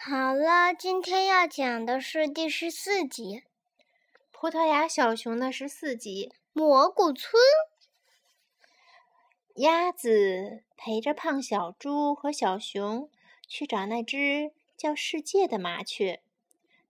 好了，今天要讲的是第十四集《葡萄牙小熊》的十四集《蘑菇村》。鸭子陪着胖小猪和小熊去找那只叫世界的麻雀。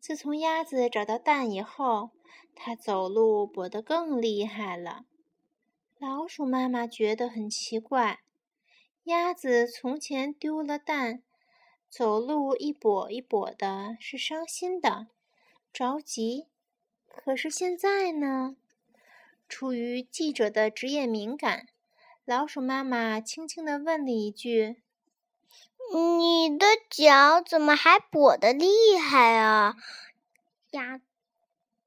自从鸭子找到蛋以后，它走路跛得更厉害了。老鼠妈妈觉得很奇怪：鸭子从前丢了蛋。走路一跛一跛的，是伤心的，着急。可是现在呢？出于记者的职业敏感，老鼠妈妈轻轻地问了一句：“你的脚怎么还跛得厉害啊？”鸭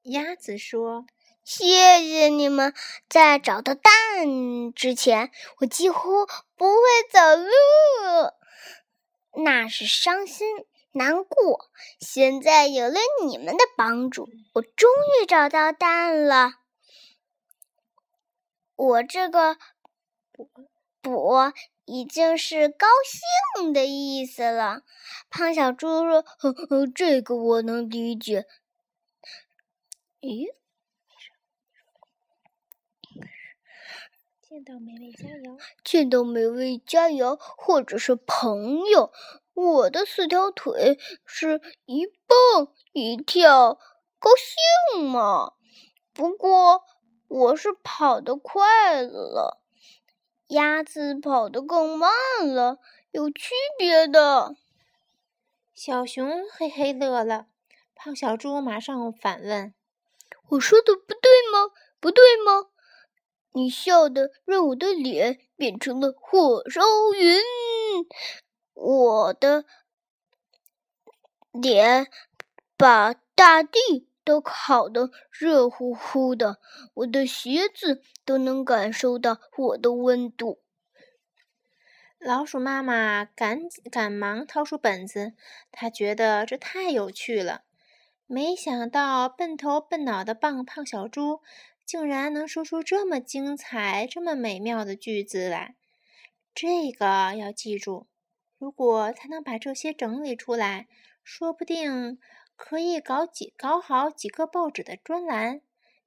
鸭子说：“谢谢你们，在找到蛋之前，我几乎不会走路。”那是伤心难过。现在有了你们的帮助，我终于找到蛋了。我这个“补”已经是高兴的意思了。胖小猪说：“这个我能理解。”咦？见到美味佳肴，见到美味佳肴，或者是朋友，我的四条腿是一蹦一跳，高兴嘛？不过我是跑得快了，鸭子跑得更慢了，有区别的。小熊嘿嘿乐了，胖小猪马上反问：“我说的不对吗？不对吗？”你笑的让我的脸变成了火烧云，我的脸把大地都烤得热乎乎的，我的鞋子都能感受到我的温度。老鼠妈妈赶赶忙掏出本子，她觉得这太有趣了。没想到笨头笨脑的棒胖小猪。竟然能说出这么精彩、这么美妙的句子来，这个要记住。如果他能把这些整理出来，说不定可以搞几搞好几个报纸的专栏，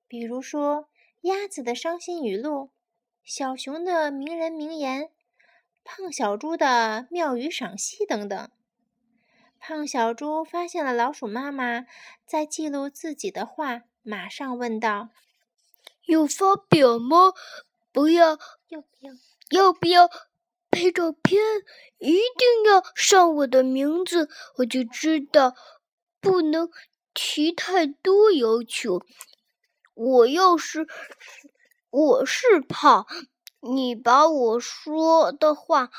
比如说鸭子的伤心语录、小熊的名人名言、胖小猪的妙语赏析等等。胖小猪发现了老鼠妈妈在记录自己的话，马上问道。有发表吗？不要，要不要？要不要拍照片？一定要上我的名字，我就知道。不能提太多要求。我要是我是怕你把我说的话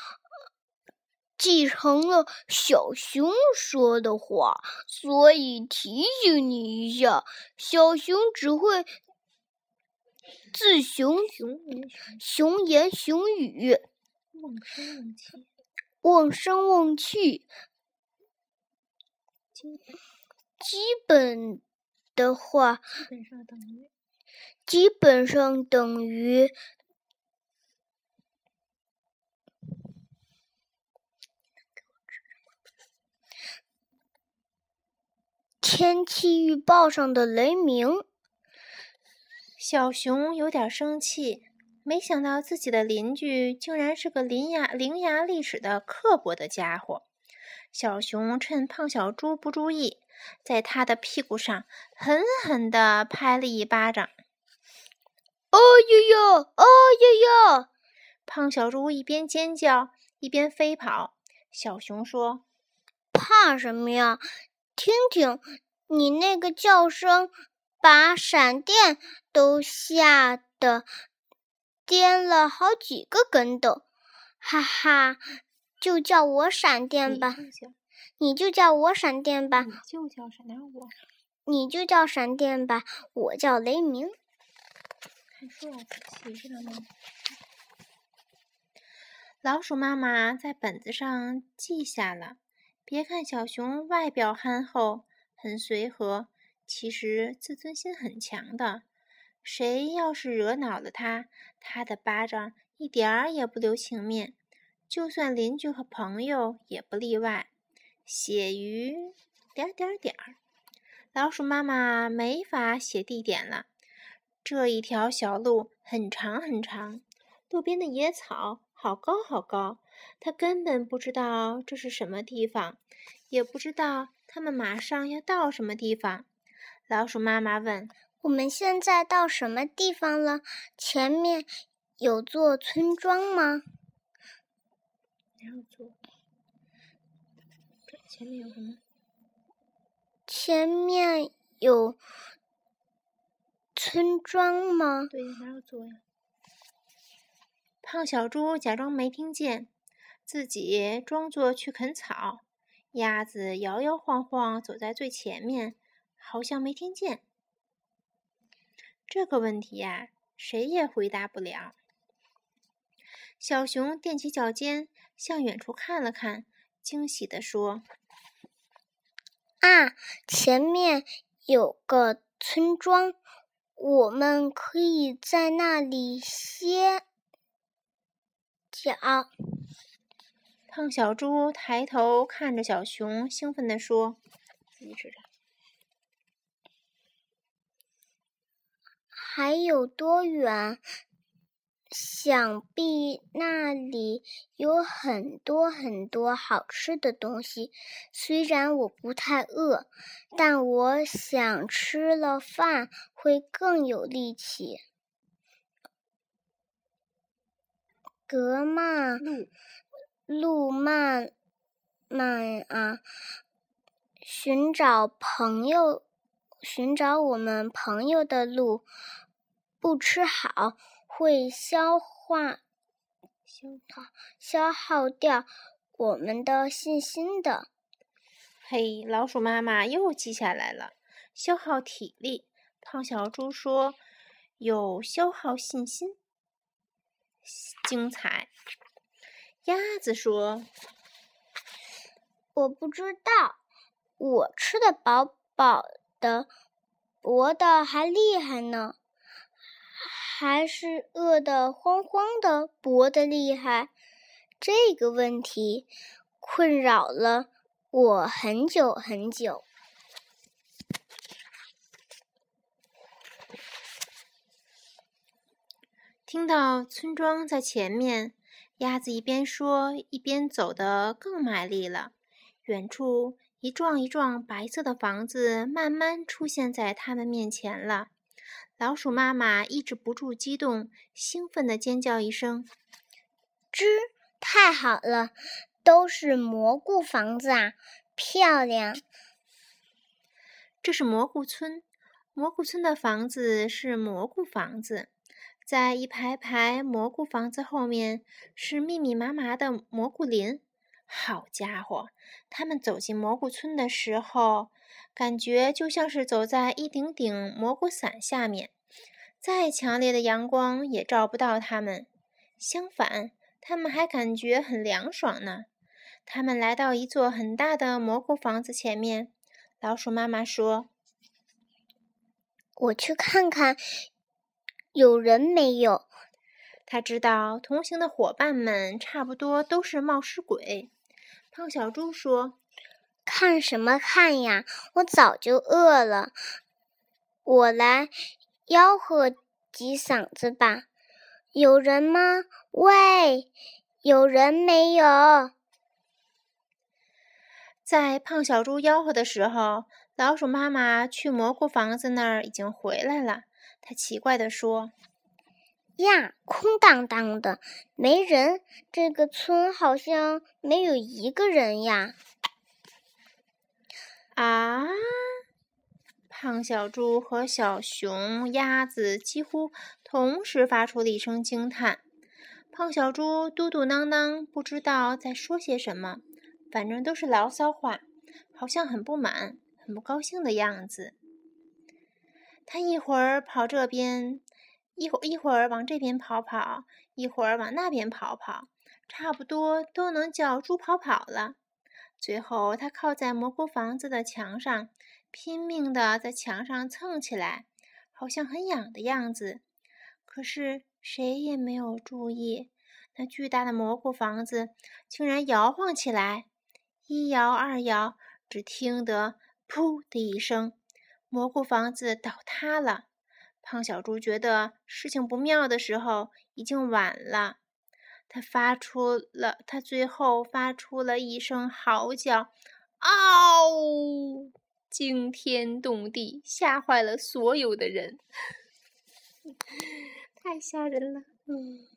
记成了小熊说的话，所以提醒你一下，小熊只会。自熊熊言熊语，望声望气，望声望气。基本的话，基本上等于基本上等于天气预报上的雷鸣。小熊有点生气，没想到自己的邻居竟然是个伶牙伶牙俐齿的刻薄的家伙。小熊趁胖小猪不注意，在他的屁股上狠狠地拍了一巴掌。“哎呦呦！哎呦呦！”胖小猪一边尖叫一边飞跑。小熊说：“怕什么呀？听听你那个叫声。”把闪电都吓得颠了好几个跟斗，哈哈！就叫我闪电吧，你就叫我闪电吧，你就叫闪电我，你就叫闪电吧，我叫雷鸣。老鼠妈妈在本子上记下了。别看小熊外表憨厚，很随和。其实自尊心很强的，谁要是惹恼了他，他的巴掌一点儿也不留情面，就算邻居和朋友也不例外。写于点点点儿。老鼠妈妈没法写地点了。这一条小路很长很长，路边的野草好高好高，它根本不知道这是什么地方，也不知道他们马上要到什么地方。老鼠妈妈问：“我们现在到什么地方了？前面有座村庄吗？”然后坐。这前面有什么？前面有村庄吗？对，哪有座呀？胖小猪假装没听见，自己装作去啃草。鸭子摇摇晃晃走在最前面，好像没听见。这个问题呀，谁也回答不了。小熊踮起脚尖，向远处看了看，惊喜地说。啊，前面有个村庄，我们可以在那里歇脚。胖小猪抬头看着小熊，兴奋地说：“你知道，还有多远？”想必那里有很多很多好吃的东西。虽然我不太饿，但我想吃了饭会更有力气。格曼路，路漫漫啊！寻找朋友，寻找我们朋友的路，不吃好。会消化、消耗、消耗掉我们的信心的。嘿，老鼠妈妈又记下来了。消耗体力，胖小猪说有消耗信心。精彩。鸭子说：“我不知道，我吃的饱饱的，搏的还厉害呢。”还是饿的慌慌的，搏的厉害。这个问题困扰了我很久很久。听到村庄在前面，鸭子一边说一边走得更卖力了。远处一幢一幢白色的房子慢慢出现在他们面前了。老鼠妈妈抑制不住激动，兴奋地尖叫一声：“吱！太好了，都是蘑菇房子啊，漂亮！”这是蘑菇村，蘑菇村的房子是蘑菇房子，在一排排蘑菇房子后面是密密麻麻的蘑菇林。好家伙，他们走进蘑菇村的时候，感觉就像是走在一顶顶蘑菇伞下面，再强烈的阳光也照不到他们。相反，他们还感觉很凉爽呢。他们来到一座很大的蘑菇房子前面，老鼠妈妈说：“我去看看，有人没有？”他知道同行的伙伴们差不多都是冒失鬼。胖小猪说：“看什么看呀？我早就饿了。我来吆喝几嗓子吧。有人吗？喂，有人没有？”在胖小猪吆喝的时候，老鼠妈妈去蘑菇房子那儿已经回来了。她奇怪地说。呀，空荡荡的，没人。这个村好像没有一个人呀。啊！胖小猪和小熊、鸭子几乎同时发出了一声惊叹。胖小猪嘟嘟囔囔，不知道在说些什么，反正都是牢骚话，好像很不满、很不高兴的样子。他一会儿跑这边。一会儿一会儿往这边跑跑，一会儿往那边跑跑，差不多都能叫猪跑跑了。最后，他靠在蘑菇房子的墙上，拼命地在墙上蹭起来，好像很痒的样子。可是谁也没有注意，那巨大的蘑菇房子竟然摇晃起来，一摇二摇，只听得“噗”的一声，蘑菇房子倒塌了。胖小猪觉得事情不妙的时候，已经晚了。他发出了，他最后发出了一声嚎叫：“嗷！”惊天动地，吓坏了所有的人，太吓人了。嗯。